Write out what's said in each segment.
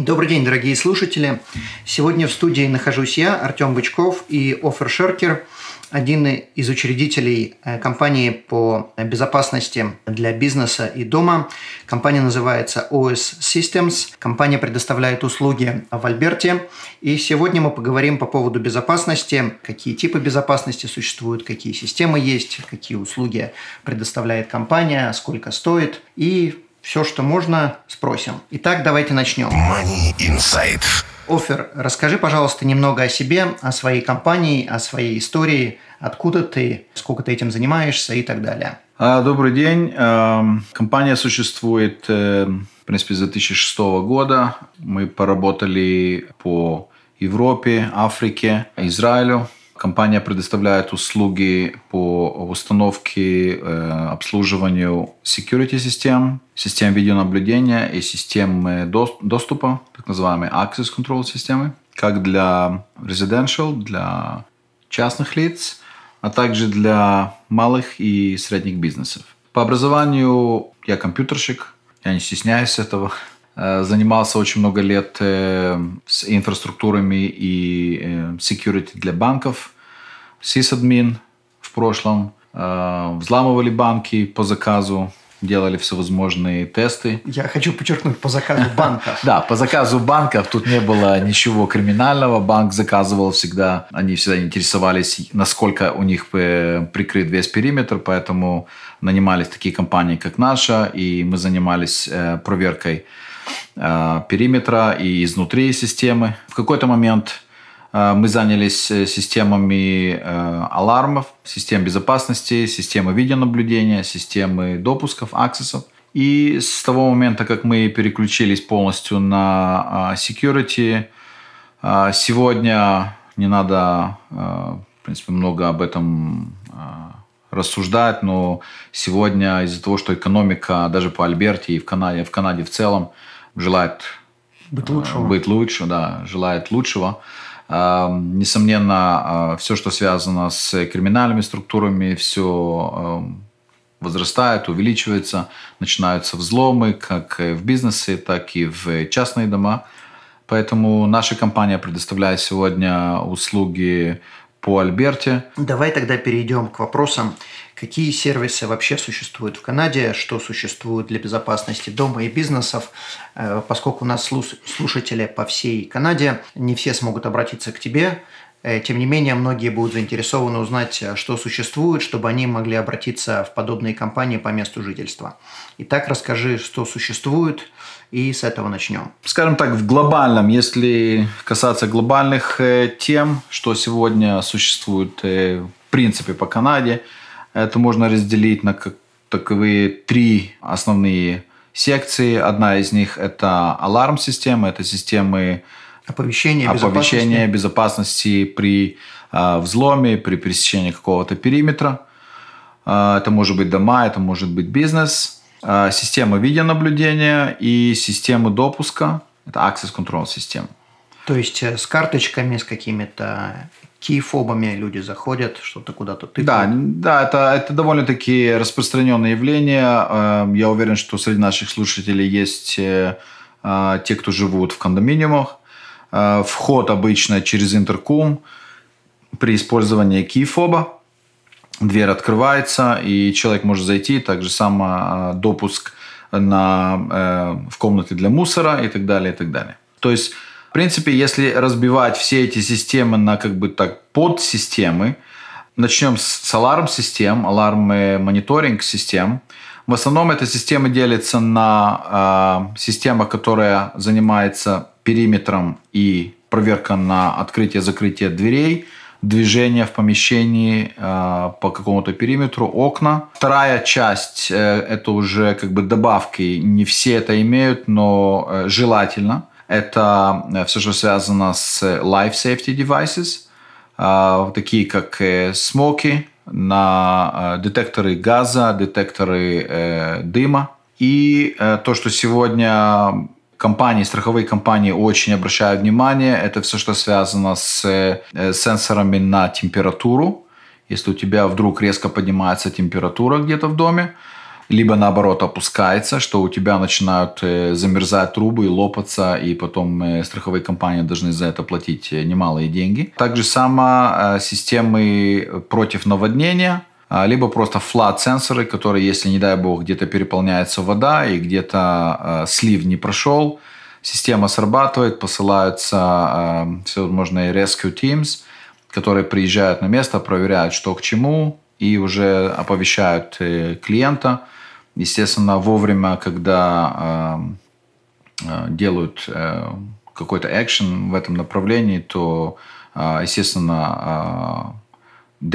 Добрый день, дорогие слушатели. Сегодня в студии нахожусь я, Артем Бычков и Офер Шеркер, один из учредителей э, компании по безопасности для бизнеса и дома. Компания называется OS Systems. Компания предоставляет услуги в Альберте. И сегодня мы поговорим по поводу безопасности, какие типы безопасности существуют, какие системы есть, какие услуги предоставляет компания, сколько стоит и все, что можно, спросим. Итак, давайте начнем. Money Inside. Офер, расскажи, пожалуйста, немного о себе, о своей компании, о своей истории, откуда ты, сколько ты этим занимаешься и так далее. А, добрый день. Эм, компания существует, э, в принципе, с 2006 года. Мы поработали по Европе, Африке, Израилю. Компания предоставляет услуги по установке, э, обслуживанию security систем, систем видеонаблюдения и систем доступа, так называемые access control системы, как для residential, для частных лиц, а также для малых и средних бизнесов. По образованию я компьютерщик, я не стесняюсь этого. Э, занимался очень много лет э, с инфраструктурами и э, security для банков. Сисадмин в прошлом. Взламывали банки по заказу делали всевозможные тесты. Я хочу подчеркнуть, по заказу банков. Да, по заказу банков тут не было ничего криминального. Банк заказывал всегда, они всегда интересовались, насколько у них прикрыт весь периметр, поэтому нанимались такие компании, как наша, и мы занимались проверкой периметра и изнутри системы. В какой-то момент э, мы занялись э, системами алармов, систем безопасности, системы видеонаблюдения, системы допусков, аксессов. И с того момента, как мы переключились полностью на security, сегодня не надо, в принципе, много об этом рассуждать, но сегодня из-за того, что экономика даже по Альберте и в Канаде, в Канаде в целом желает быть лучше, быть лучше, да, желает лучшего. Эм, несомненно, э, все, что связано с криминальными структурами, все эм, возрастает, увеличивается, начинаются взломы как в бизнесе, так и в частные дома. Поэтому наша компания предоставляет сегодня услуги по Альберте. Давай тогда перейдем к вопросам, какие сервисы вообще существуют в Канаде, что существует для безопасности дома и бизнесов, э, поскольку у нас слушатели по всей Канаде, не все смогут обратиться к тебе, э, тем не менее, многие будут заинтересованы узнать, э, что существует, чтобы они могли обратиться в подобные компании по месту жительства. Итак, расскажи, что существует, и с этого начнем. Скажем так, в глобальном, если касаться глобальных тем, что сегодня существует в принципе по Канаде, это можно разделить на таковые три основные секции. Одна из них это аларм-система, это системы оповещения, оповещения безопасности. безопасности при э, взломе, при пересечении какого-то периметра. Э, это может быть дома, это может быть бизнес. А, система видеонаблюдения и системы допуска. Это Access Control система. То есть э, с карточками, с какими-то кейфобами люди заходят, что-то куда-то тыкают. Да, да это, это довольно-таки распространенное явление. Эм, я уверен, что среди наших слушателей есть э, э, те, кто живут в кондоминиумах. Вход обычно через интерком при использовании кейфоба дверь открывается, и человек может зайти, также сам допуск на, э, в комнаты для мусора и так далее, и так далее. То есть, в принципе, если разбивать все эти системы на как бы так подсистемы, начнем с аларм-систем, аларм-мониторинг-систем. В основном эта система делится на э, система, которая занимается периметром и проверка на открытие-закрытие дверей – движение в помещении э, по какому-то периметру, окна. Вторая часть э, это уже как бы добавки. Не все это имеют, но э, желательно. Это все, что связано с life safety devices, такие как смоки, на детекторы газа, детекторы дыма. И то, что сегодня компании, страховые компании очень обращают внимание, это все, что связано с сенсорами на температуру. Если у тебя вдруг резко поднимается температура где-то в доме, либо наоборот опускается, что у тебя начинают э, замерзать трубы и лопаться, и потом э, страховые компании должны за это платить э, немалые деньги. Также само системы против наводнения, либо просто флат-сенсоры, которые, если, не дай бог, где-то переполняется вода и где-то слив не прошел, система срабатывает, посылаются всевозможные rescue teams, которые приезжают на место, проверяют, что к чему, и уже оповещают клиента – естественно, вовремя, когда э, э, делают э, какой-то экшен в этом направлении, то, э, естественно, э,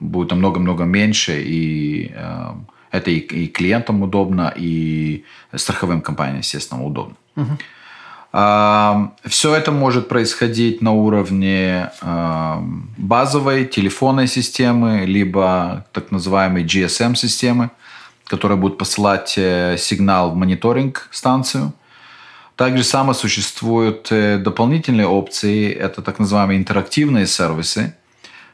будет намного-много меньше, и э, это и, и клиентам удобно, и страховым компаниям, естественно, удобно. Угу. Все это может происходить на уровне базовой телефонной системы, либо так называемой GSM-системы которая будет посылать э, сигнал в мониторинг станцию. Также само существуют э, дополнительные опции, это так называемые интерактивные сервисы,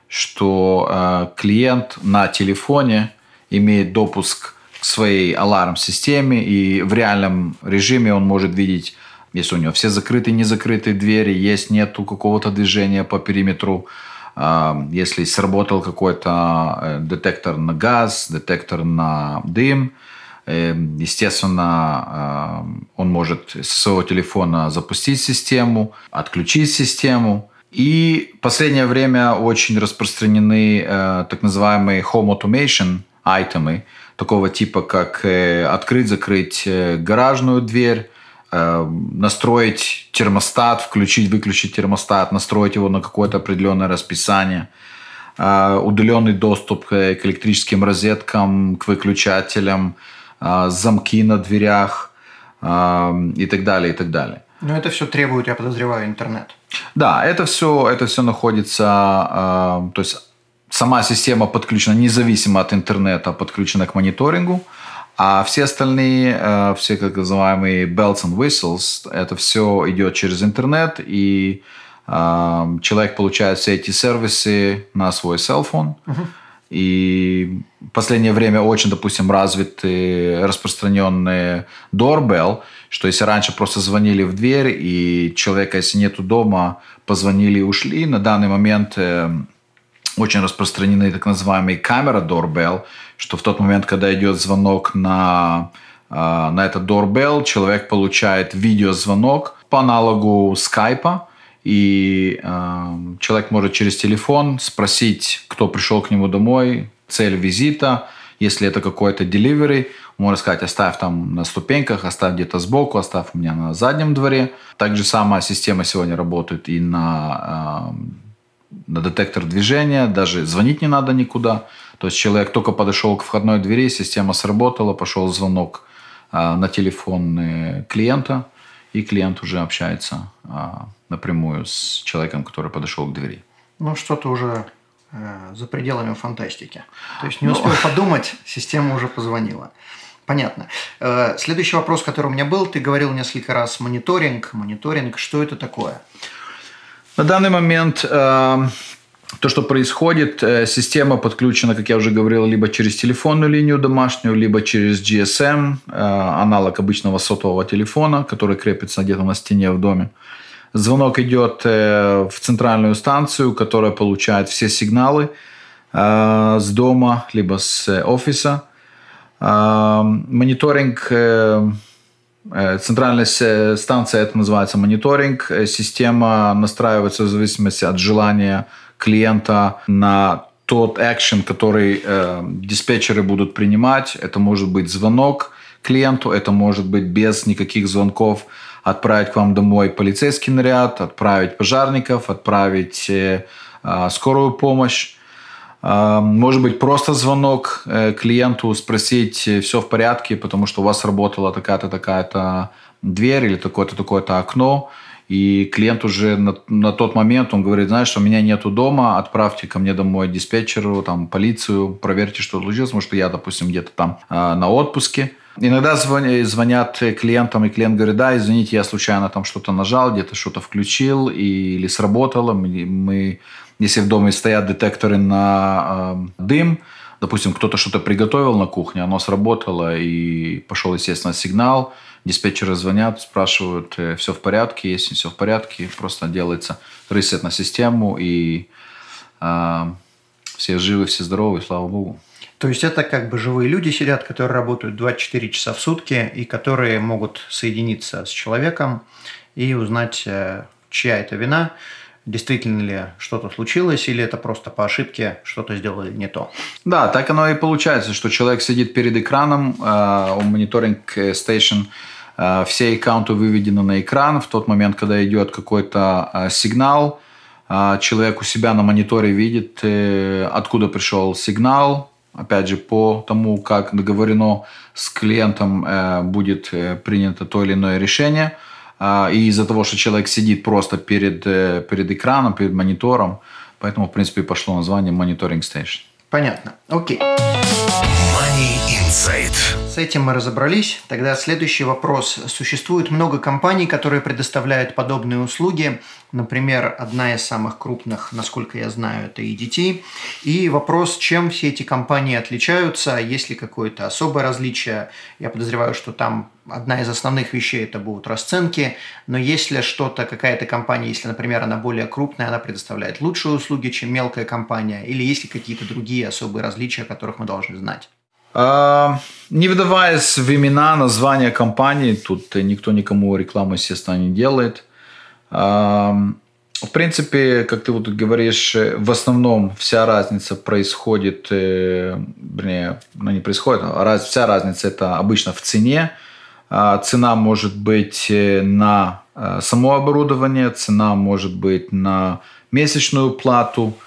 что э, клиент на телефоне имеет допуск к своей аларм-системе, и в реальном режиме он может видеть, если у него все закрытые, не закрытые двери, есть, нету какого-то движения по периметру, если сработал какой-то э, детектор на газ, детектор на дым, э, естественно, он может со своего телефона запустить систему, отключить систему. И в последнее время очень распространены э, так называемые home automation айтемы, такого типа, как открыть-закрыть гаражную дверь, настроить термостат, включить, выключить термостат, настроить его на какое-то определенное расписание, э, удаленный доступ к электрическим розеткам, к выключателям, э, замки на дверях и так далее, и так далее. Но это все требует, я подозреваю, интернет. Да, это все, это все находится, то есть сама система подключена независимо от интернета, подключена к мониторингу. А все остальные, э, все как называемые bells and whistles, это все идет через интернет, и э, человек получает все эти сервисы на свой селфон. Uh-huh. И в последнее время очень, допустим, развиты распространенные doorbell, что если раньше просто звонили в дверь, и человека, если нету дома, позвонили и ушли, на данный момент э, очень распространены так называемые камера doorbell, что в тот момент, когда идет звонок на, а, на этот doorbell, человек получает видеозвонок по аналогу скайпа, и э, человек может через телефон спросить, кто пришел к нему домой, цель визита, если это какой-то delivery, можно сказать, оставь там на ступеньках, оставь где-то сбоку, оставь у меня на заднем дворе. Также самая система сегодня работает и на на детектор движения, даже звонить не надо никуда. То есть человек только подошел к входной двери, система сработала, пошел звонок а, на телефон э, клиента, и клиент уже общается а, напрямую с человеком, который подошел к двери. Ну, что-то уже э, за пределами фантастики. То есть не ну. успел Но... подумать, система уже позвонила. Понятно. Э, следующий вопрос, который у меня был, ты говорил несколько раз мониторинг. Мониторинг, что это такое? На данный момент то, что происходит, э, система подключена, как я уже говорил, либо через телефонную линию домашнюю, либо через GSM, э, аналог обычного сотового телефона, который крепится где-то на стене в доме. Звонок идет в центральную станцию, которая получает все сигналы с дома, либо с офиса. Мониторинг Э, центральная станция, это называется мониторинг. Э, система настраивается в зависимости от желания клиента на тот экшен, который э, диспетчеры будут принимать. Это может быть звонок клиенту, это может быть без никаких звонков отправить к вам домой полицейский наряд, отправить пожарников, отправить э, э, скорую помощь. Может быть, просто звонок э, клиенту, спросить, э, все в порядке, потому что у вас работала такая-то, такая-то дверь или такое-то такое-то окно, и клиент уже на, на тот момент, он говорит, знаешь, у меня нету дома, отправьте ко мне домой диспетчеру, там, полицию, проверьте, что случилось, потому что я, допустим, где-то там э, на отпуске. Иногда звонят, звонят клиентам, и клиент говорит, да, извините, я случайно там что-то нажал, где-то что-то включил и, или сработало. Мы, мы, если в доме стоят детекторы на э, дым, допустим, кто-то что-то приготовил на кухне, оно сработало, и пошел, естественно, сигнал, диспетчеры звонят, спрашивают, э, все в порядке, если все в порядке, просто делается ресет на систему, и э, все живы, все здоровы, слава богу. То есть это как бы живые люди сидят, которые работают 24 часа в сутки и которые могут соединиться с человеком и узнать, э, чья это вина, действительно ли что-то случилось, или это просто по ошибке что-то сделали не то. Да, так оно и получается, что человек сидит перед экраном, э, у мониторинг стейшн, э, все аккаунты выведены на экран. В тот момент, когда идет какой-то э, сигнал, э, человек у себя на мониторе видит, э, откуда пришел сигнал, опять же, по тому, как договорено с клиентом, э, будет э, принято то или иное решение. И из-за того, что человек сидит просто перед, э, перед экраном, перед монитором, поэтому, в принципе, пошло название Monitoring Station. Понятно. Окей. Money Insight. С этим мы разобрались. Тогда следующий вопрос. Существует много компаний, которые предоставляют подобные услуги. Например, одна из самых крупных, насколько я знаю, это EDT. И вопрос, чем все эти компании отличаются, есть ли какое-то особое различие. Я подозреваю, что там одна из основных вещей это будут расценки, но если что-то, какая-то компания, если, например, она более крупная, она предоставляет лучшие услуги, чем мелкая компания, или есть ли какие-то другие особые различия, о которых мы должны знать? А, не вдаваясь в имена, названия компании, тут никто никому рекламу, естественно, не делает. А, в принципе, как ты вот говоришь, в основном вся разница происходит, э, вернее, ну не происходит, а вся разница это обычно в цене. А, цена может быть э, на э, само оборудование, цена может быть на месячную плату –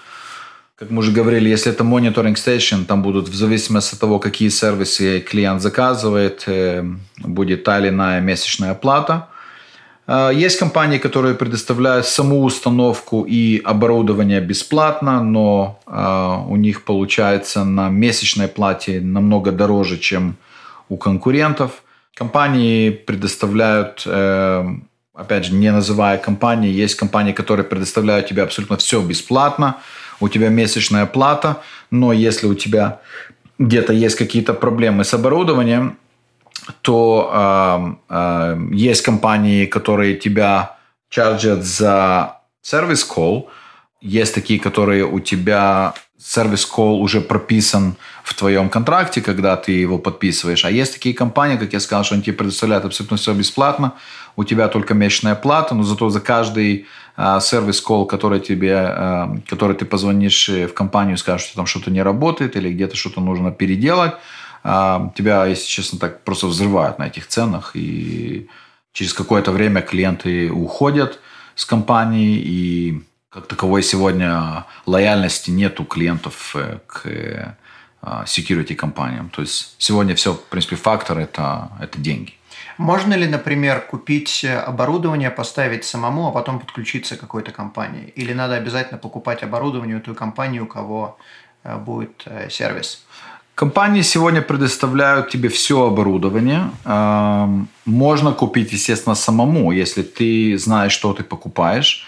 как мы уже говорили, если это мониторинг station, там будут в зависимости от того, какие сервисы клиент заказывает, э, будет та или иная месячная плата. Э, есть компании, которые предоставляют саму установку и оборудование бесплатно, но э, у них получается на месячной плате намного дороже, чем у конкурентов. Компании предоставляют, опять же, не называя компании, есть компании, которые предоставляют тебе абсолютно все бесплатно – у тебя месячная плата, но если у тебя где-то есть какие-то проблемы с оборудованием, то э, э, есть компании, которые тебя чарджат за сервис call, есть такие, которые у тебя сервис call уже прописан в твоем контракте, когда ты его подписываешь. А есть такие компании, как я сказал, что они тебе предоставляют абсолютно все бесплатно. У тебя только месячная плата, но зато за каждый сервис-колл, который тебе, а, который ты позвонишь в компанию, скажешь, что там что-то не работает или где-то что-то нужно переделать, а, тебя, если честно, так просто взрывают на этих ценах. И через какое-то время клиенты уходят с компании, и как таковой сегодня лояльности нет у клиентов э, к security компаниям. То есть сегодня все, в принципе, фактор это, это деньги. Можно ли, например, купить оборудование, поставить самому, а потом подключиться к какой-то компании? Или надо обязательно покупать оборудование у той компании, у кого э, будет э, сервис? Компании сегодня предоставляют тебе все оборудование. Эм, можно купить, естественно, самому, если ты знаешь, что ты покупаешь.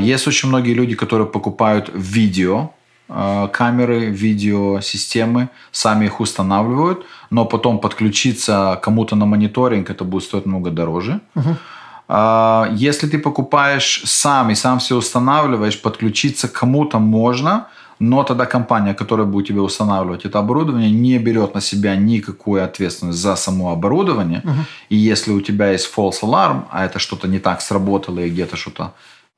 Есть очень многие люди, которые покупают видео, камеры, видеосистемы, сами их устанавливают, но потом подключиться кому-то на мониторинг, это будет стоить много дороже. Угу. Если ты покупаешь сам и сам все устанавливаешь, подключиться кому-то можно, но тогда компания, которая будет тебе устанавливать это оборудование, не берет на себя никакую ответственность за само оборудование. Угу. И если у тебя есть false alarm, а это что-то не так сработало и где-то что-то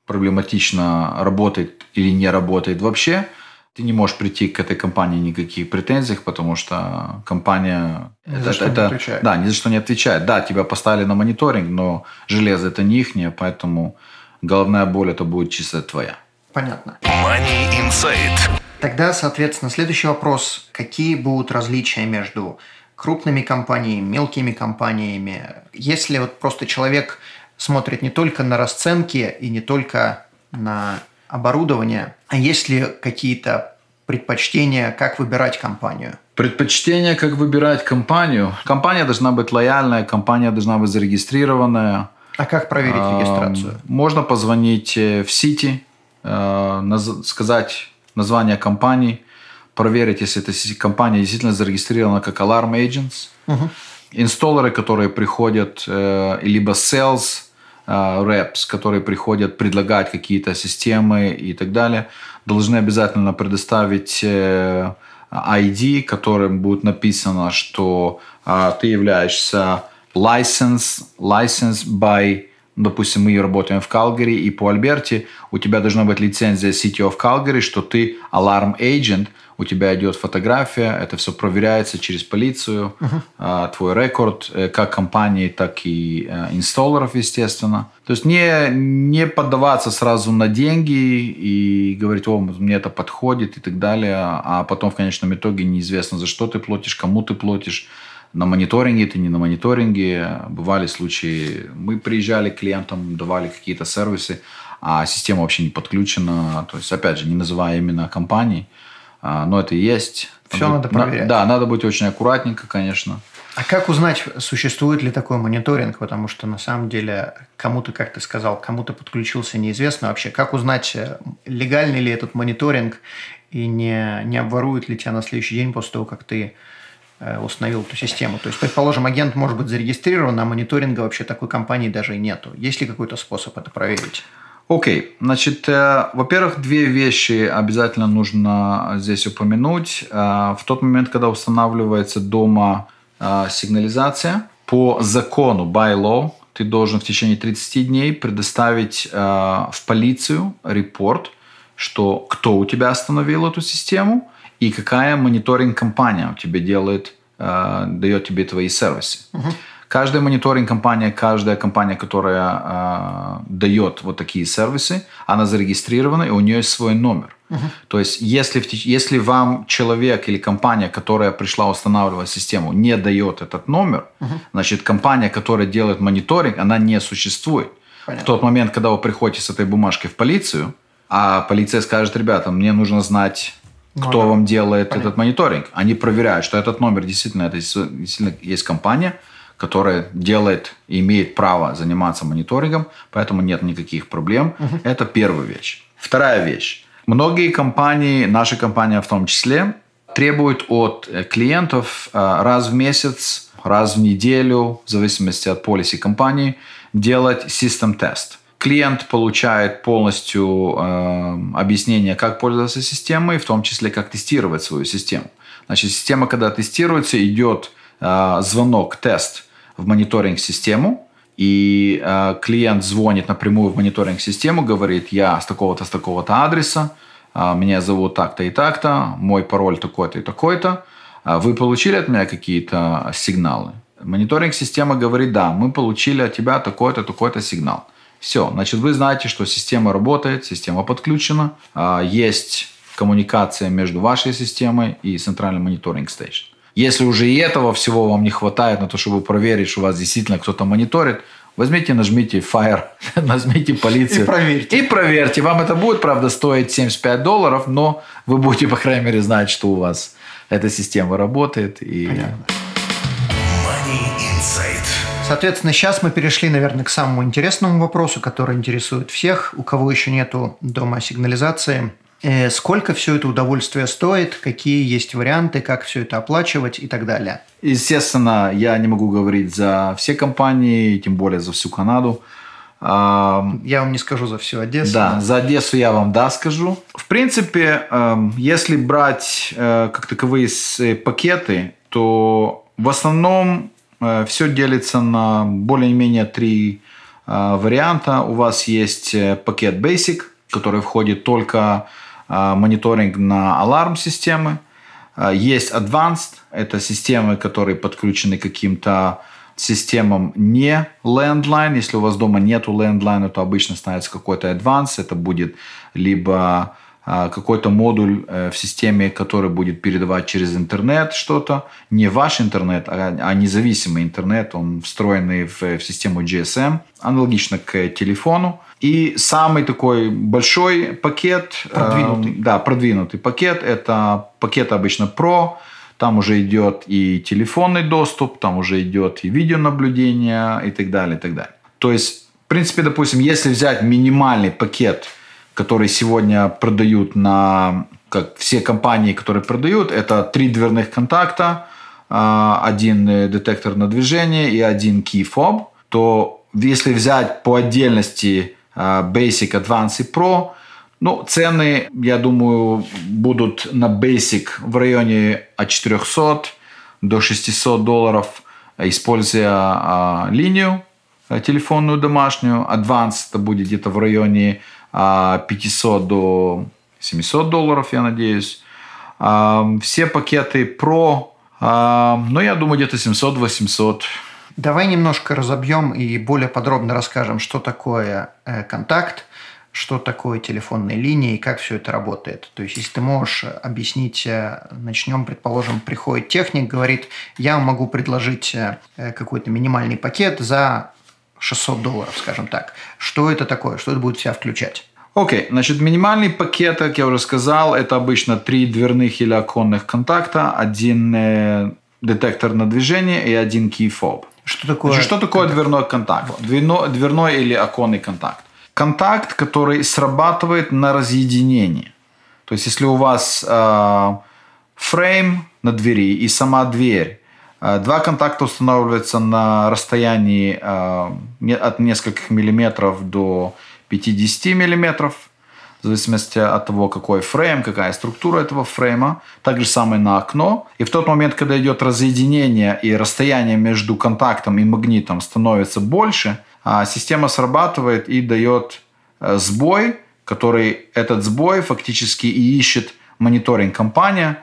проблематично работает или не работает вообще, ты не можешь прийти к этой компании никаких претензий, потому что компания ни это, за что это, не отвечает. Да, ни за что не отвечает. Да, тебя поставили на мониторинг, но железо это не их, поэтому головная боль это будет чисто твоя. Понятно. Money Insight. Тогда, соответственно, следующий вопрос. Какие будут различия между крупными компаниями, мелкими компаниями. Если вот просто человек смотрит не только на расценки и не только на оборудование, а есть ли какие-то предпочтения, как выбирать компанию? Предпочтение, как выбирать компанию. Компания должна быть лояльная, компания должна быть зарегистрированная. А как проверить регистрацию? Можно позвонить э, в Сити, э, сказать название компании, проверить, если эта компания действительно зарегистрирована как Alarm Agents. Угу. Инсталлеры, которые приходят, э, либо sales reps, которые приходят предлагать какие-то системы и так далее, должны обязательно предоставить ID, которым будет написано, что ты являешься license, license by, допустим, мы работаем в Калгари и по Альберте, у тебя должна быть лицензия City of Calgary, что ты alarm agent, у тебя идет фотография, это все проверяется через полицию, uh-huh. твой рекорд, э, как компании, так и э, инсталлеров, естественно. То есть не, не поддаваться сразу на деньги и говорить, о, мне это подходит и так далее, а потом в конечном итоге неизвестно, за что ты платишь, кому ты платишь на мониторинге, ты не на мониторинге. Бывали случаи, мы приезжали к клиентам, давали какие-то сервисы, а система вообще не подключена. То есть, опять же, не называя именно компаний, а, но это и есть. Все надо проверять. Да, надо быть очень аккуратненько, конечно. А как узнать, существует ли такой мониторинг? Потому что на самом деле кому-то, как ты сказал, кому-то подключился неизвестно вообще. Как узнать, э, легальный ли этот мониторинг и не, не обворуют ли тебя на следующий день после того, как ты установил эту систему. То есть, предположим, агент может быть зарегистрирован, а мониторинга вообще такой компании даже нету. Есть ли какой-то способ это проверить? Окей, okay. значит, э, во-первых, две вещи обязательно нужно здесь упомянуть. Э, в тот момент, когда устанавливается дома э, сигнализация, по закону, by law, ты должен в течение 30 дней предоставить э, в полицию репорт, что кто у тебя остановил эту систему, и какая мониторинг-компания у тебя делает, э, дает тебе твои сервисы. Uh-huh. Каждая мониторинг-компания, каждая компания, которая э, дает вот такие сервисы, она зарегистрирована, и у нее есть свой номер. Uh-huh. То есть, если, если вам человек или компания, которая пришла устанавливать систему, не дает этот номер, uh-huh. значит, компания, которая делает мониторинг, она не существует. Понятно. В тот момент, когда вы приходите с этой бумажкой в полицию, а полиция скажет, ребята, мне нужно знать кто вам делает Понятно. этот мониторинг. Они проверяют, что этот номер действительно, это действительно есть компания, которая делает и имеет право заниматься мониторингом, поэтому нет никаких проблем. Угу. Это первая вещь. Вторая вещь. Многие компании, наша компания в том числе, требуют от э, клиентов э, раз в месяц, раз в неделю, в зависимости от полиси компании, делать систем тест клиент получает полностью э, объяснение, как пользоваться системой, в том числе, как тестировать свою систему. Значит, система, когда тестируется, идет э, звонок, тест в мониторинг-систему, и э, клиент звонит напрямую в мониторинг-систему, говорит, я с такого-то, с такого-то адреса, э, меня зовут так-то и так-то, мой пароль такой-то и такой-то, э, вы получили от меня какие-то сигналы? Мониторинг-система говорит, да, мы получили от тебя такой-то, такой-то сигнал. Все, значит, вы знаете, что система работает, система подключена, а, есть коммуникация между вашей системой и центральным мониторинг стейшн. Если уже и этого всего вам не хватает на то, чтобы проверить, что у вас действительно кто-то мониторит, возьмите, нажмите Fire, нажмите полицию. И проверьте. И проверьте. Вам это будет, правда, стоить 75 долларов, но вы будете, по крайней мере, знать, что у вас эта система работает. И... Понятно. Соответственно, сейчас мы перешли, наверное, к самому интересному вопросу, который интересует всех, у кого еще нету дома сигнализации. Э, сколько все это удовольствие стоит, какие есть варианты, как все это оплачивать и так далее. Естественно, я не могу говорить за все компании, тем более за всю Канаду. Я вам не скажу за всю Одессу. Да, за Одессу я вам да скажу. В принципе, эм, если брать э, как таковые э, пакеты, то в основном Все делится на более-менее три э, варианта. У вас есть э, пакет Basic, который входит только мониторинг на аларм-системы. Есть Advanced, это системы, которые подключены к каким-то системам не landline. Если у вас дома нету landline, то обычно ставится какой-то Advanced. Это будет либо какой-то модуль в системе, который будет передавать через интернет что-то. Не ваш интернет, а независимый интернет, он встроенный в, в систему GSM, аналогично к телефону. И самый такой большой пакет, продвинутый. Э, да, продвинутый пакет, это пакет обычно Pro, там уже идет и телефонный доступ, там уже идет и видеонаблюдение и так далее, и так далее. То есть, в принципе, допустим, если взять минимальный пакет, который сегодня продают на, как все компании, которые продают, это три дверных контакта, а, один детектор на движение и один key fob, то если взять по отдельности а, Basic, Advanced и Pro, ну, цены, я думаю, будут на Basic в районе от 400 до 600 долларов, используя а, линию а, телефонную домашнюю. Advanced это будет где-то в районе 500 до 700 долларов, я надеюсь. А, все пакеты Pro, а, ну, я думаю, где-то 700-800. Давай немножко разобьем и более подробно расскажем, что такое э, контакт, что такое телефонная линия и как все это работает. То есть, если ты можешь объяснить, э, начнем, предположим, приходит техник, говорит, я могу предложить э, какой-то минимальный пакет за 600 долларов, скажем так. Что это такое? Что это будет в себя включать? Окей, okay. значит, минимальный пакет, как я уже сказал, это обычно три дверных или оконных контакта, один э, детектор на движение и один key fob. Что такое? Значит, что такое контакт? дверной контакт? Вот. Дверной, дверной или оконный контакт? контакт, который срабатывает на разъединение. То есть, если у вас э, фрейм на двери и сама дверь, два контакта устанавливаются на расстоянии э, от нескольких миллиметров до 50 миллиметров, в зависимости от того, какой фрейм, какая структура этого фрейма. Также самое на окно. И в тот момент, когда идет разъединение и расстояние между контактом и магнитом становится больше – а система срабатывает и дает э, сбой, который этот сбой фактически и ищет мониторинг-компания, а,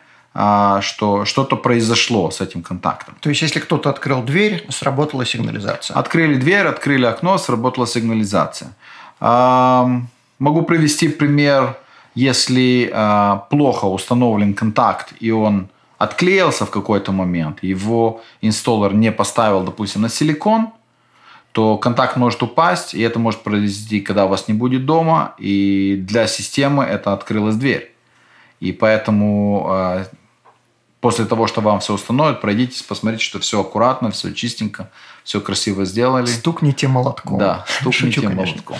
что что-то произошло с этим контактом. То есть, если кто-то открыл дверь, сработала сигнализация? Открыли дверь, открыли окно, сработала сигнализация. Могу привести пример, если а, плохо установлен контакт, и он отклеился в какой-то момент, его инсталлер не поставил, допустим, на силикон, то контакт может упасть, и это может произойти, когда вас не будет дома, и для системы это открылась дверь. И поэтому э, после того, что вам все установят, пройдитесь, посмотрите, что все аккуратно, все чистенько, все красиво сделали. Стукните молотком. Да, стукните Шучу, молотком.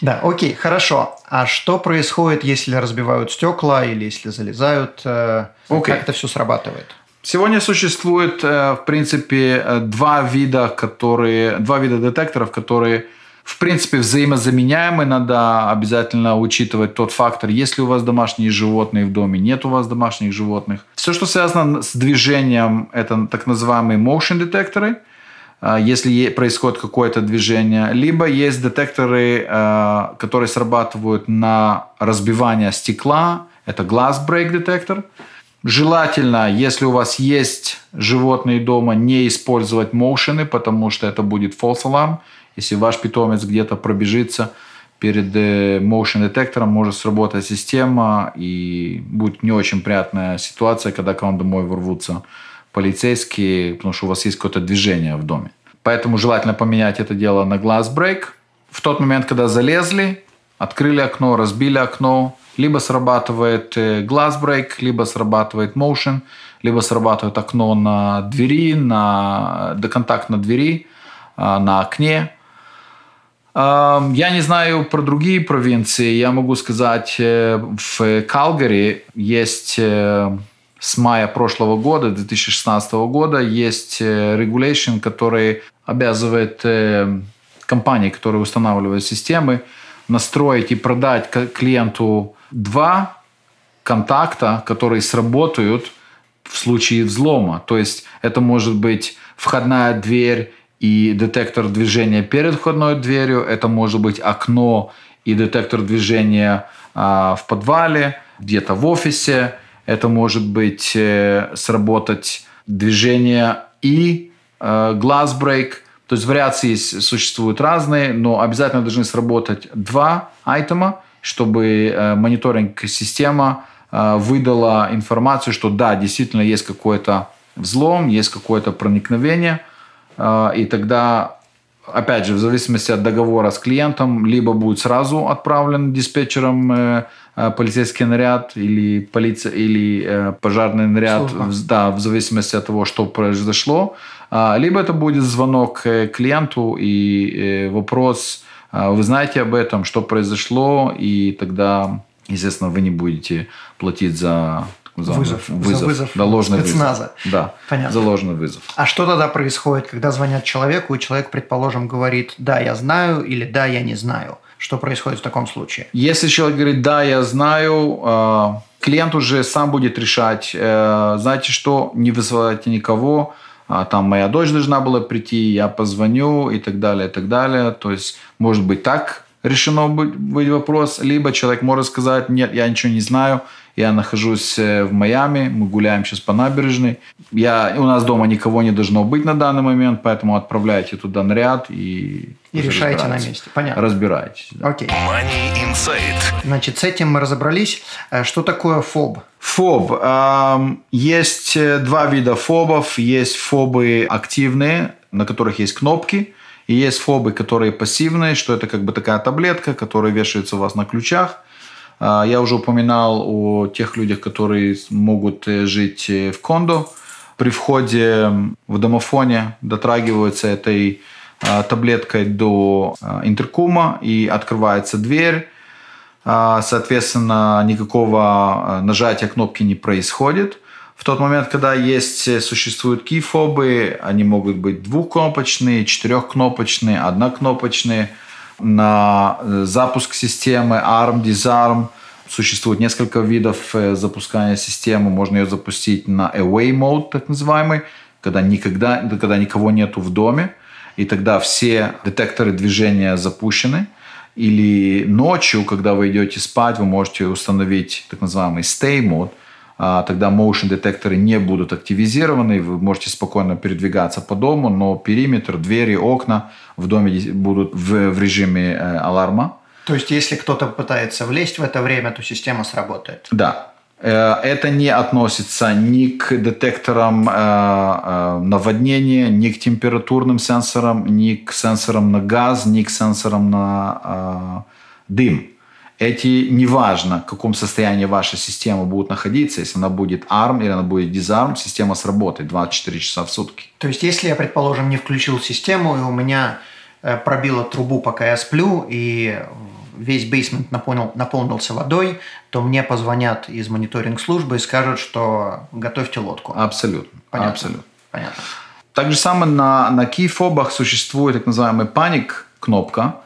Да, окей, хорошо. А что происходит, если разбивают стекла или если залезают? Э, okay. Как это все срабатывает? Сегодня существует, э, в принципе, э, два вида, которые, два вида детекторов, которые в принципе, взаимозаменяемы. Надо обязательно учитывать тот фактор, если у вас домашние животные в доме, нет у вас домашних животных. Все, что связано с движением, это так называемые motion детекторы, э, если происходит какое-то движение. Либо есть детекторы, которые срабатывают на разбивание стекла. Это glass break детектор. Желательно, если у вас есть животные дома, не использовать моушены, потому что это будет false alarm. Если ваш питомец где-то пробежится перед э, motion детектором, может сработать система, и будет не очень приятная ситуация, когда к вам домой ворвутся полицейские, потому что у вас есть какое-то движение в доме. Поэтому желательно поменять это дело на glass break. В тот момент, когда залезли, открыли окно, разбили окно, либо срабатывает э, glass break, либо срабатывает motion, либо срабатывает окно на двери, на доконтакт на двери, а, на окне. Я не знаю про другие провинции. Я могу сказать, э, в Калгари есть э, с мая прошлого года, 2016 года, есть regulation, который обязывает компании, которые устанавливают системы, настроить и продать клиенту два контакта, которые сработают в случае взлома. То есть это может быть входная дверь и детектор движения перед входной дверью, это может быть окно и детектор движения а, в подвале, где-то в офисе, это может быть э, сработать движение и э, glass break. То есть вариации существуют разные, но обязательно должны сработать два айтема чтобы э, мониторинг-система э, выдала информацию, что да, действительно есть какой-то взлом, есть какое-то проникновение, э, и тогда опять же, в зависимости от договора с клиентом, либо будет сразу отправлен диспетчером э, э, полицейский наряд или полиция или э, пожарный наряд, в, да, в зависимости от того, что произошло, э, либо это будет звонок клиенту и вопрос, э, вы знаете об этом, что произошло, и тогда, естественно, вы не будете платить за за вызов, вызов, за вызов да, ложный спецназа. Вызов. Да, Понятно. за ложный вызов. А что тогда происходит, когда звонят человеку, и человек, предположим, говорит «да, я знаю» или «да, я не знаю»? Что происходит в таком случае? Если человек говорит «да, я знаю», э, клиент уже сам будет решать, э, знаете что, не вызывайте никого, а там моя дочь должна была прийти, я позвоню и так далее, и так далее. То есть, может быть, так решено быть, быть вопрос, либо человек может сказать, нет, я ничего не знаю, я нахожусь э, в Майами, мы гуляем сейчас по набережной. Я, у нас дома никого не должно быть на данный момент, поэтому отправляйте туда наряд и... И решайте на месте, понятно. Разбирайтесь. Да. Окей. Money Insight. Значит, с этим мы разобрались. Э, что такое ФОБ? ФОБ. Э, есть два вида ФОБов. Есть ФОБы активные, на которых есть кнопки. И есть фобы, которые пассивные, что это как бы такая таблетка, которая вешается у вас на ключах. А, я уже упоминал о тех людях, которые могут э, жить э, в кондо. При входе в домофоне дотрагиваются этой а, таблеткой до а, интеркума и открывается дверь. Соответственно, никакого нажатия кнопки не происходит. В тот момент, когда есть, э, существуют кейфобы, они могут быть двухкнопочные, четырехкнопочные, однокнопочные – на э, запуск системы ARM, Disarm. Существует несколько видов э, запускания системы. Можно ее запустить на away mode, так называемый, когда, никогда, когда никого нету в доме. И тогда все детекторы движения запущены. Или ночью, когда вы идете спать, вы можете установить так называемый stay mode, тогда motion детекторы не будут активизированы, вы можете спокойно передвигаться по дому, но периметр, двери, окна в доме будут в, в режиме э, аларма. То есть, если кто-то пытается влезть в это время, то система сработает? Да. Э, это не относится ни к детекторам э, наводнения, ни к температурным сенсорам, ни к сенсорам на газ, ни к сенсорам на дым эти, неважно, в каком состоянии ваша система будет находиться, если она будет ARM или она будет disarm, система сработает 24 часа в сутки. То есть, если я, предположим, не включил систему, и у меня э, пробило трубу, пока я сплю, и весь бейсмент наполнил, наполнился водой, то мне позвонят из мониторинг-службы и скажут, что готовьте лодку. Абсолютно. Понятно. Абсолютно. Понятно. Так же самое на, на кейфобах существует так называемый паник кнопка,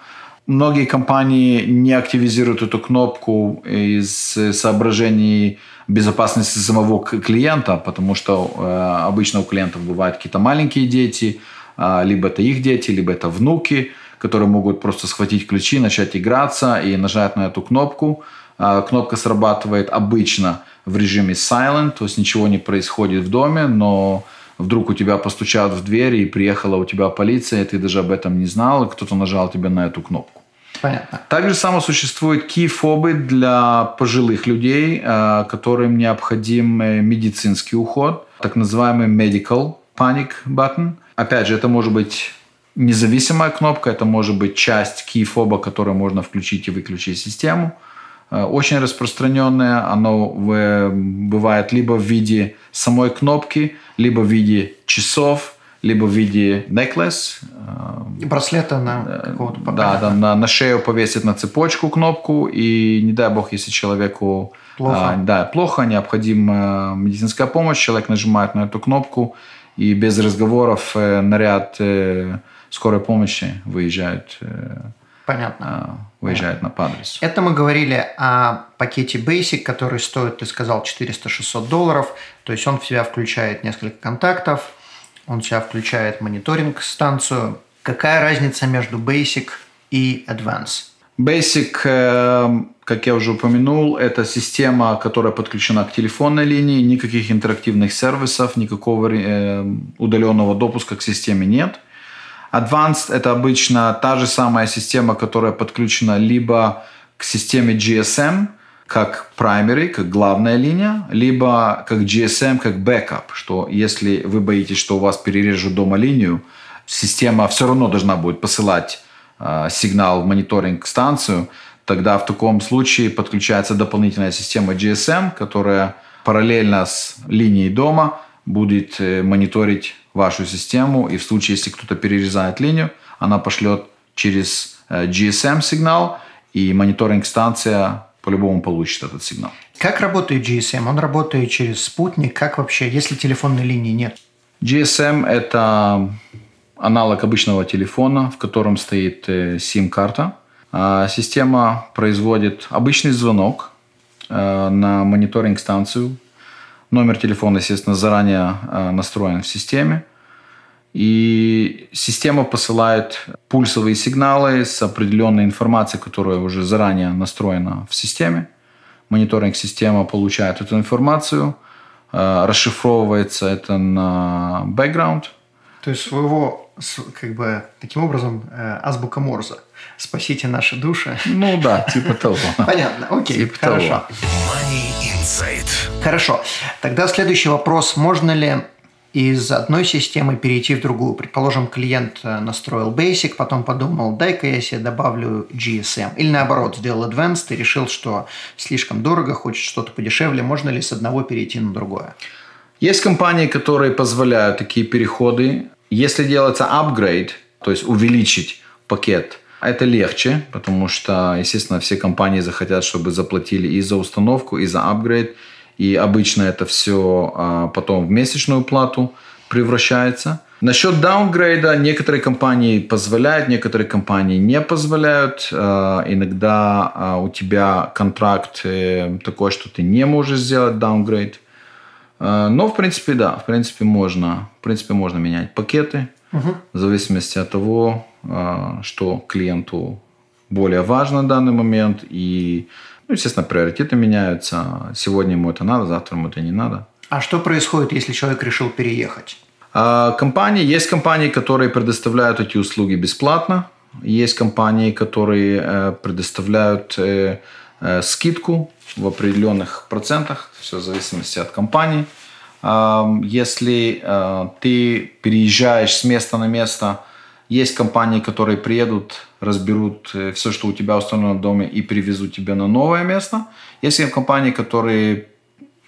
Многие компании не активизируют эту кнопку из соображений безопасности самого клиента, потому что э, обычно у клиентов бывают какие-то маленькие дети, э, либо это их дети, либо это внуки, которые могут просто схватить ключи, начать играться и нажать на эту кнопку. Э, кнопка срабатывает обычно в режиме silent, то есть ничего не происходит в доме, но вдруг у тебя постучат в дверь и приехала у тебя полиция, и ты даже об этом не знал, и кто-то нажал тебе на эту кнопку. Понятно. Также само существуют кейфобы для пожилых людей, э, которым необходим э, медицинский уход, так называемый medical panic button. Опять же, это может быть независимая кнопка, это может быть часть кейфоба, которую можно включить и выключить систему. Э, очень распространенное, оно бывает либо в виде самой кнопки, либо в виде часов, либо в виде necklace. Браслета на какого-то Да, да на, на шею повесить на цепочку кнопку, и не дай бог, если человеку плохо, а, да, плохо необходима медицинская помощь, человек нажимает на эту кнопку, и без разговоров э, наряд э, скорой помощи выезжает. Понятно. Выезжает Понятно. на адрес. Это мы говорили о пакете Basic, который стоит, ты сказал, 400-600 долларов. То есть он в себя включает несколько контактов, он в себя включает мониторинг-станцию. Какая разница между Basic и Advanced? Basic, э, как я уже упомянул, это система, которая подключена к телефонной линии, никаких интерактивных сервисов, никакого э, удаленного допуска к системе нет. Advanced – это обычно та же самая система, которая подключена либо к системе GSM как primary, как главная линия, либо как GSM, как backup, что если вы боитесь, что у вас перережут дома линию, система все равно должна будет посылать э, сигнал в мониторинг-станцию, тогда в таком случае подключается дополнительная система GSM, которая параллельно с линией дома будет э, мониторить вашу систему, и в случае, если кто-то перерезает линию, она пошлет через э, GSM сигнал, и мониторинг-станция по-любому получит этот сигнал. Как работает GSM? Он работает через спутник? Как вообще, если телефонной линии нет? GSM – это аналог обычного телефона, в котором стоит SIM-карта. Э, а система производит обычный звонок э, на мониторинг-станцию. Номер телефона, естественно, заранее э, настроен в системе. И система посылает пульсовые сигналы с определенной информацией, которая уже заранее настроена в системе. Мониторинг-система получает эту информацию, э, расшифровывается это на background. То есть своего, как бы, таким образом, э, азбука Морза. Спасите наши души. Ну да, типа того. Понятно, окей, типа хорошо. Того. Money Insight. Хорошо. Тогда следующий вопрос. Можно ли из одной системы перейти в другую. Предположим, клиент э, настроил Basic, потом подумал, дай-ка я себе добавлю GSM. Или наоборот, сделал Advanced и решил, что слишком дорого, хочет что-то подешевле. Можно ли с одного перейти на другое? Есть компании, которые позволяют такие переходы. Если делается upgrade, то есть увеличить пакет, это легче, потому что, естественно, все компании захотят, чтобы заплатили и за установку, и за апгрейд. И обычно это все а, потом в месячную плату превращается. Насчет даунгрейда некоторые компании позволяют, некоторые компании не позволяют. А, иногда а, у тебя контракт э, такой, что ты не можешь сделать даунгрейд. Но, в принципе, да, в принципе, можно, в принципе, можно менять пакеты угу. в зависимости от того, что клиенту более важно в данный момент и ну, естественно, приоритеты меняются. Сегодня ему это надо, завтра ему это не надо. А что происходит, если человек решил переехать? А, компании, есть компании, которые предоставляют эти услуги бесплатно. Есть компании, которые э, предоставляют э, э, скидку в определенных процентах, все в зависимости от компании. Если ты переезжаешь с места на место, есть компании, которые приедут, разберут э, все, что у тебя установлено в доме и привезут тебе на новое место. Есть компании, которые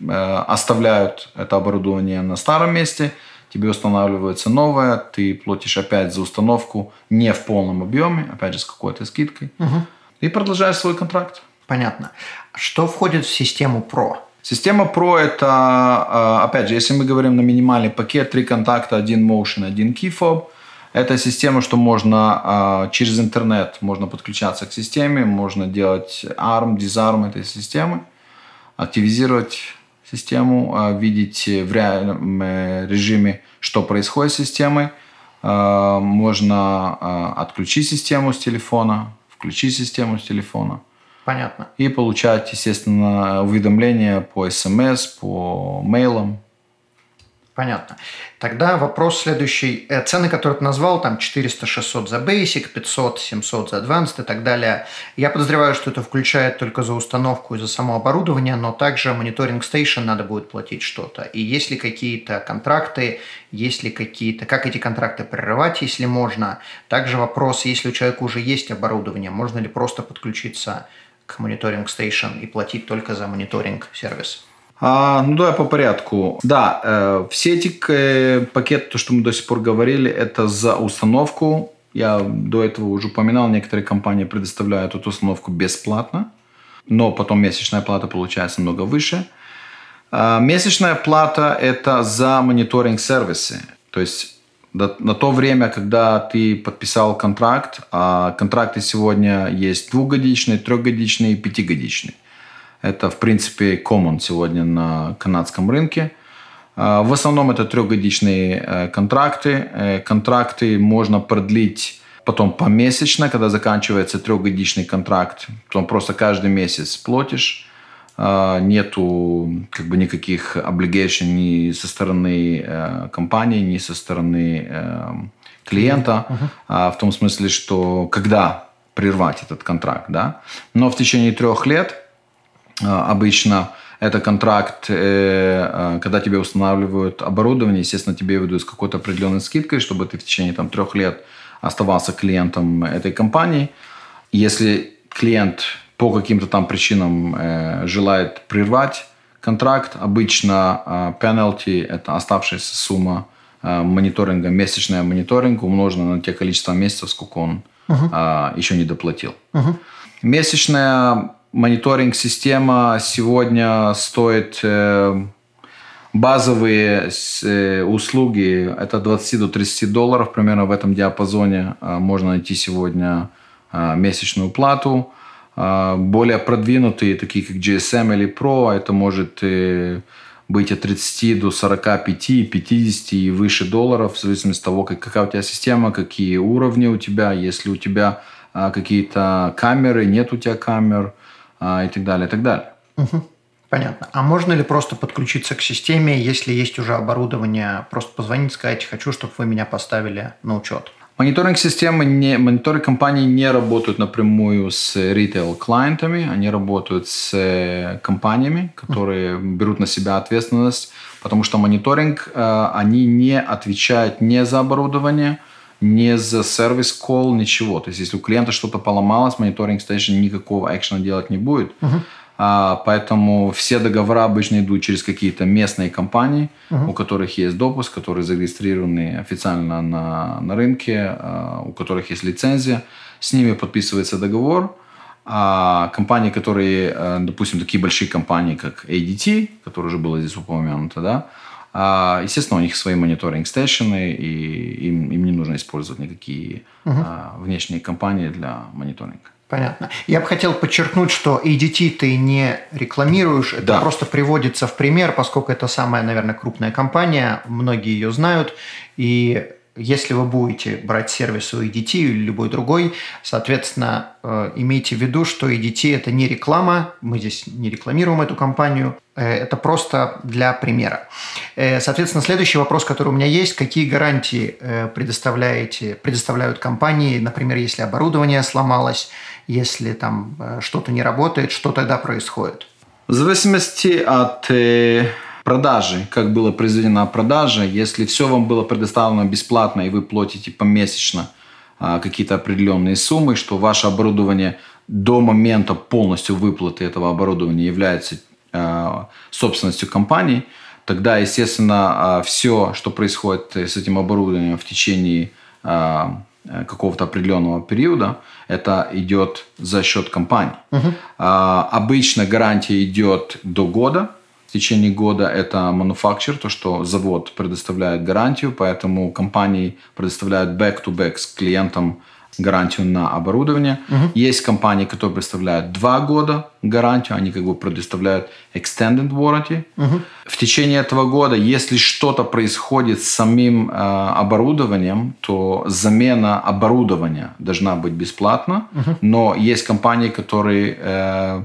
э, оставляют это оборудование на старом месте, тебе устанавливается новое, ты платишь опять за установку не в полном объеме, опять же с какой-то скидкой, угу. и продолжаешь свой контракт. Понятно. Что входит в систему Pro? Система Pro это, э, опять же, если мы говорим на минимальный пакет, три контакта, один Motion, один Key Fob – это система, что можно а, через интернет можно подключаться к системе, можно делать ARM, дизарм этой системы, активизировать систему, а, видеть в реальном э, режиме, что происходит с системой. А, можно отключить систему с телефона, включить систему с телефона. Понятно. И получать, естественно, уведомления по смс, по мейлам Понятно. Тогда вопрос следующий. Э, цены, которые ты назвал, там 400-600 за Basic, 500-700 за Advanced и так далее. Я подозреваю, что это включает только за установку и за само оборудование, но также мониторинг стейшн надо будет платить что-то. И есть ли какие-то контракты, есть ли какие-то... Как эти контракты прерывать, если можно? Также вопрос, если у человека уже есть оборудование, можно ли просто подключиться к мониторинг стейшн и платить только за мониторинг сервис? А, ну давай по порядку. Да, э, все эти э, пакеты, то, что мы до сих пор говорили, это за установку. Я до этого уже упоминал, некоторые компании предоставляют эту установку бесплатно, но потом месячная плата получается много выше. А, месячная плата – это за мониторинг сервисы. То есть на то время, когда ты подписал контракт, а контракты сегодня есть двухгодичные, трехгодичные и пятигодичные. Это, в принципе, common сегодня на канадском рынке. А, в основном это трехгодичные э, контракты. Э, контракты можно продлить потом помесячно, когда заканчивается трехгодичный контракт. Потом просто каждый месяц платишь. А, нету как бы никаких obligation ни со стороны э, компании, ни со стороны клиента. Uh-huh. В том смысле, что когда прервать этот контракт, да. Но в течение трех лет обычно это контракт, когда тебе устанавливают оборудование, естественно, тебе выдают с какой-то определенной скидкой, чтобы ты в течение там, трех лет оставался клиентом этой компании. Если клиент по каким-то там причинам э, желает прервать контракт, обычно э, penalty – это оставшаяся сумма э, мониторинга, месячная мониторинг, умноженная на те количество месяцев, сколько он uh-huh. э, еще не доплатил. Uh-huh. Месячная мониторинг-система сегодня стоит э, базовые э, услуги – это 20 до 30 долларов, примерно в этом диапазоне э, можно найти сегодня месячную плату. Более продвинутые, такие как GSM или Pro, это может быть от 30 до 45, 50 и выше долларов, в зависимости от того, какая у тебя система, какие уровни у тебя, если у тебя какие-то камеры, нет у тебя камер и так далее, и так далее. Угу. Понятно. А можно ли просто подключиться к системе, если есть уже оборудование, просто позвонить, сказать, хочу, чтобы вы меня поставили на учет? Мониторинг-системы, не, мониторинг компании не работают напрямую с ритейл-клиентами, они работают с э, компаниями, которые берут на себя ответственность, потому что мониторинг, э, они не отвечают не за оборудование, не за сервис-колл, ничего. То есть, если у клиента что-то поломалось, мониторинг стейшн никакого экшена делать не будет. Uh-huh. А, поэтому все договора обычно идут через какие-то местные компании, uh-huh. у которых есть допуск, которые зарегистрированы официально на, на рынке, а, у которых есть лицензия. С ними подписывается договор. А компании, которые, э, допустим, такие большие компании, как ADT, которая уже была здесь упомянута, да, естественно, у них свои мониторинг-стейшены, и им, им не нужно использовать никакие uh-huh. внешние компании для мониторинга. Понятно. Я бы хотел подчеркнуть, что ADT ты не рекламируешь, это да. просто приводится в пример, поскольку это самая, наверное, крупная компания, многие ее знают, и если вы будете брать сервис у EDT или любой другой, соответственно, э, имейте в виду, что EDT – это не реклама, мы здесь не рекламируем эту компанию, э, это просто для примера. Э, соответственно, следующий вопрос, который у меня есть, какие гарантии предоставляете, предоставляют компании, например, если оборудование сломалось, если там что-то не работает, что тогда происходит? В зависимости от продажи, как была произведена продажа, если все вам было предоставлено бесплатно и вы платите помесячно а, какие-то определенные суммы, что ваше оборудование до момента полностью выплаты этого оборудования является а, собственностью компании, тогда, естественно, а, все, что происходит с этим оборудованием в течение какого-то определенного периода, это идет за счет компании. Uh-huh. Обычно гарантия идет до года, в течение года это manufacture, то, что завод предоставляет гарантию, поэтому компании предоставляют back-to-back с клиентам гарантию на оборудование. Угу. Есть компании, которые представляют два года гарантию, они как бы предоставляют extended warranty. Угу. В течение этого года, если что-то происходит с самим э, оборудованием, то замена оборудования должна быть бесплатна. Угу. Но есть компании, которые э,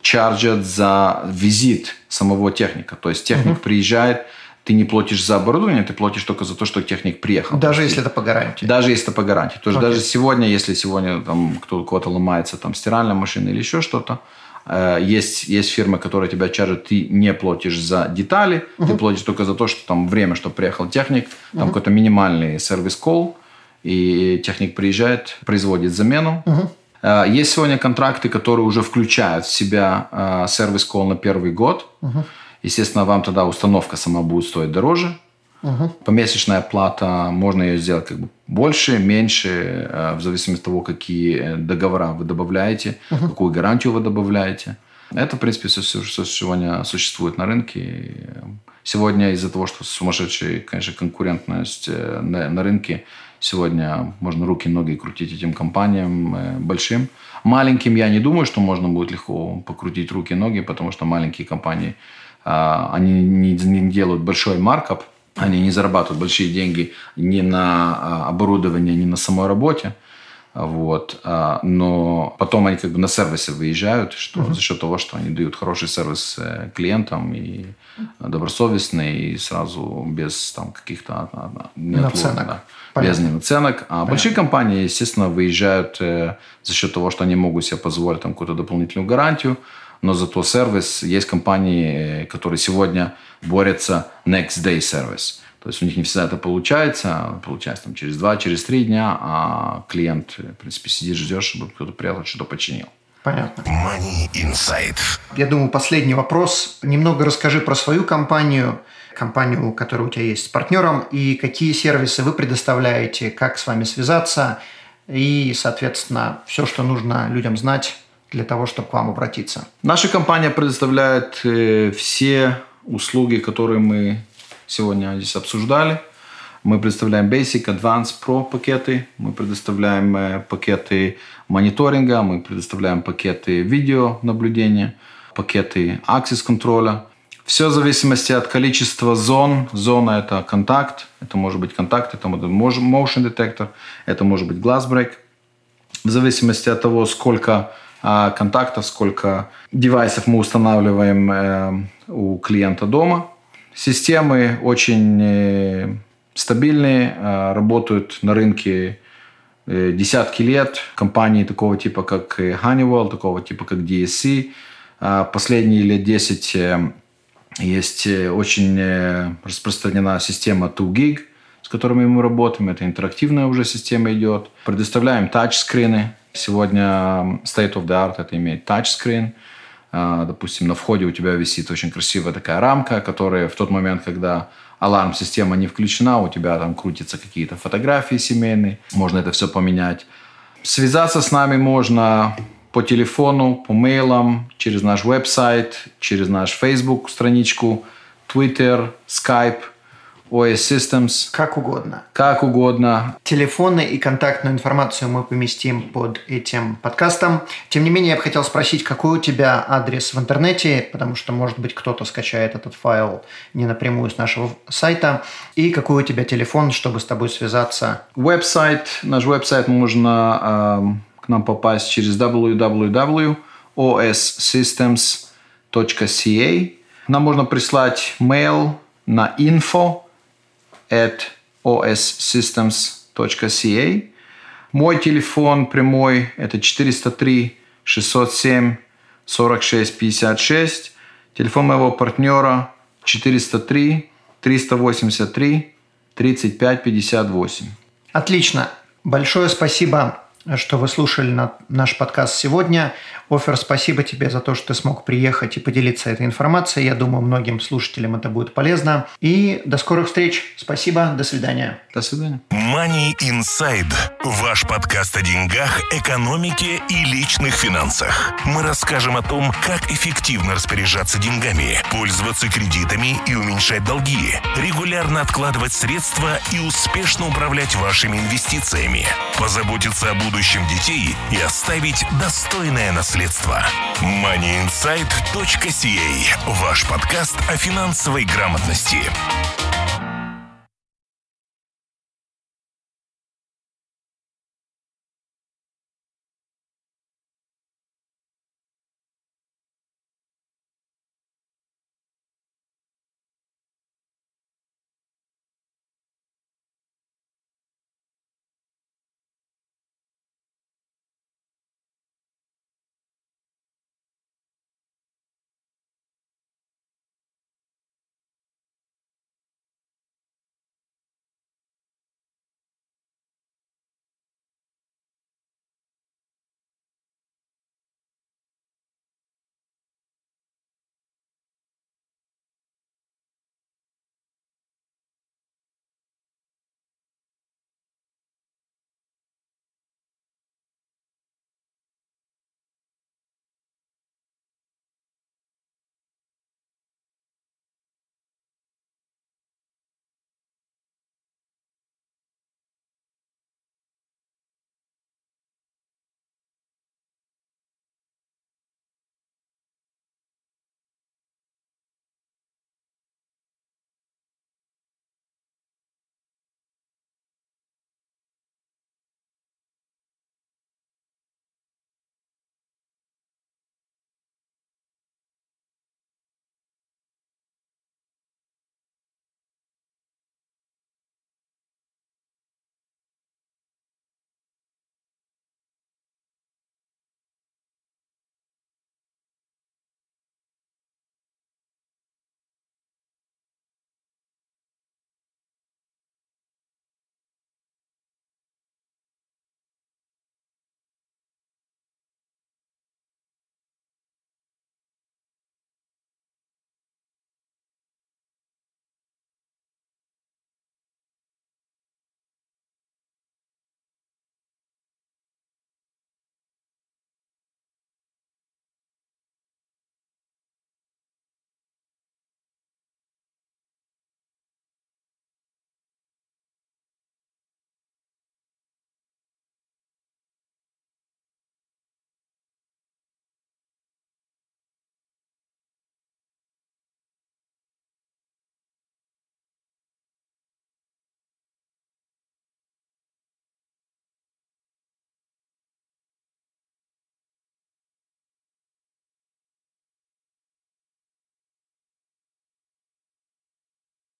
чарджат за визит самого техника. То есть техник угу. приезжает, ты не платишь за оборудование, ты платишь только за то, что техник приехал. Даже если это по гарантии. Даже если это по гарантии. То есть okay. даже сегодня, если сегодня там кто, кого-то ломается там стиральная машина или еще что-то, э, есть, есть фирмы, которые тебя чаржат, ты не платишь за детали, uh ты платишь только за то, что там время, что приехал техник, там uh какой-то минимальный сервис-колл, и техник приезжает, производит замену, uh Э, есть сегодня контракты, которые уже включают в себя э, сервис-колл на первый год. Угу. Естественно, вам тогда установка сама будет стоить дороже. Угу. Помесячная плата, можно ее сделать как бы больше, меньше, э, в зависимости от того, какие договора вы добавляете, угу. какую гарантию вы добавляете. Это, в принципе, все, что сегодня существует на рынке. Сегодня из-за того, что сумасшедшая, конечно, конкурентность на, на рынке, Сегодня можно руки, ноги крутить этим компаниям э, большим. Маленьким я не думаю, что можно будет легко покрутить руки, ноги, потому что маленькие компании, а, они не, не делают большой маркап, они не зарабатывают большие деньги ни на а, оборудование, ни на самой работе. Вот. А, но потом они как бы на сервисе выезжают, что uh-huh. за счет того, что они дают хороший сервис э, клиентам и добросовестный, и сразу без там каких-то а, наценок. Да, без наценок. А Понятно. большие компании, естественно, выезжают э, за счет того, что они могут себе позволить там какую-то дополнительную гарантию, но зато сервис, есть компании, э, которые сегодня борются next day сервис. То есть у них не всегда это получается, получается там через два, через три дня, а клиент, в принципе, сидит, ждет, чтобы кто-то приехал, что-то починил. Понятно. Money Insight. Я думаю, последний вопрос. Немного расскажи про свою компанию, компанию, которая у тебя есть с партнером, и какие сервисы вы предоставляете, как с вами связаться, и, соответственно, все, что нужно людям знать для того, чтобы к вам обратиться. Наша компания предоставляет э, все услуги, которые мы сегодня здесь обсуждали. Мы предоставляем Basic, Advanced, Pro пакеты, мы предоставляем э, пакеты мониторинга, мы предоставляем пакеты видеонаблюдения, пакеты Access контроля. Все в зависимости от количества зон. Зона – это контакт, это может быть контакт, это может motion детектор, это может быть glass break. В зависимости от того, сколько а, контактов, сколько девайсов мы устанавливаем э, у клиента дома – Системы очень э, стабильные, э, работают на рынке э, десятки лет. Компании такого типа, как Honeywell, такого типа, как DSC. Последние лет 10 есть очень распространена система 2GIG, с которыми мы работаем. Это интерактивная уже система идет. Предоставляем тачскрины. Сегодня state of the art это имеет тачскрин. А, допустим, на входе у тебя висит очень красивая такая рамка, которая в тот момент, когда аларм-система не включена, у тебя там крутятся какие-то фотографии семейные, можно это все поменять. Связаться с нами можно по телефону, по мейлам, через наш веб-сайт, через наш Facebook страничку, Twitter, Skype – OS Systems. Как угодно. Как угодно. Телефоны и контактную информацию мы поместим под этим подкастом. Тем не менее, я бы хотел спросить, какой у тебя адрес в интернете, потому что, может быть, кто-то скачает этот файл не напрямую с нашего сайта, и какой у тебя телефон, чтобы с тобой связаться? Веб-сайт. Наш веб-сайт можно э, к нам попасть через www.ossystems.ca. Нам можно прислать mail на info at ossystems.ca. Мой телефон прямой это 403 607 46 56. Телефон моего партнера 403 383 35 58. Отлично. Большое спасибо что вы слушали на наш подкаст сегодня. Офер, спасибо тебе за то, что ты смог приехать и поделиться этой информацией. Я думаю, многим слушателям это будет полезно. И до скорых встреч. Спасибо. До свидания. До свидания. Money Inside. Ваш подкаст о деньгах, экономике и личных финансах. Мы расскажем о том, как эффективно распоряжаться деньгами, пользоваться кредитами и уменьшать долги, регулярно откладывать средства и успешно управлять вашими инвестициями, позаботиться о будущем будущем детей и оставить достойное наследство. moneyinsight.ca – ваш подкаст о финансовой грамотности.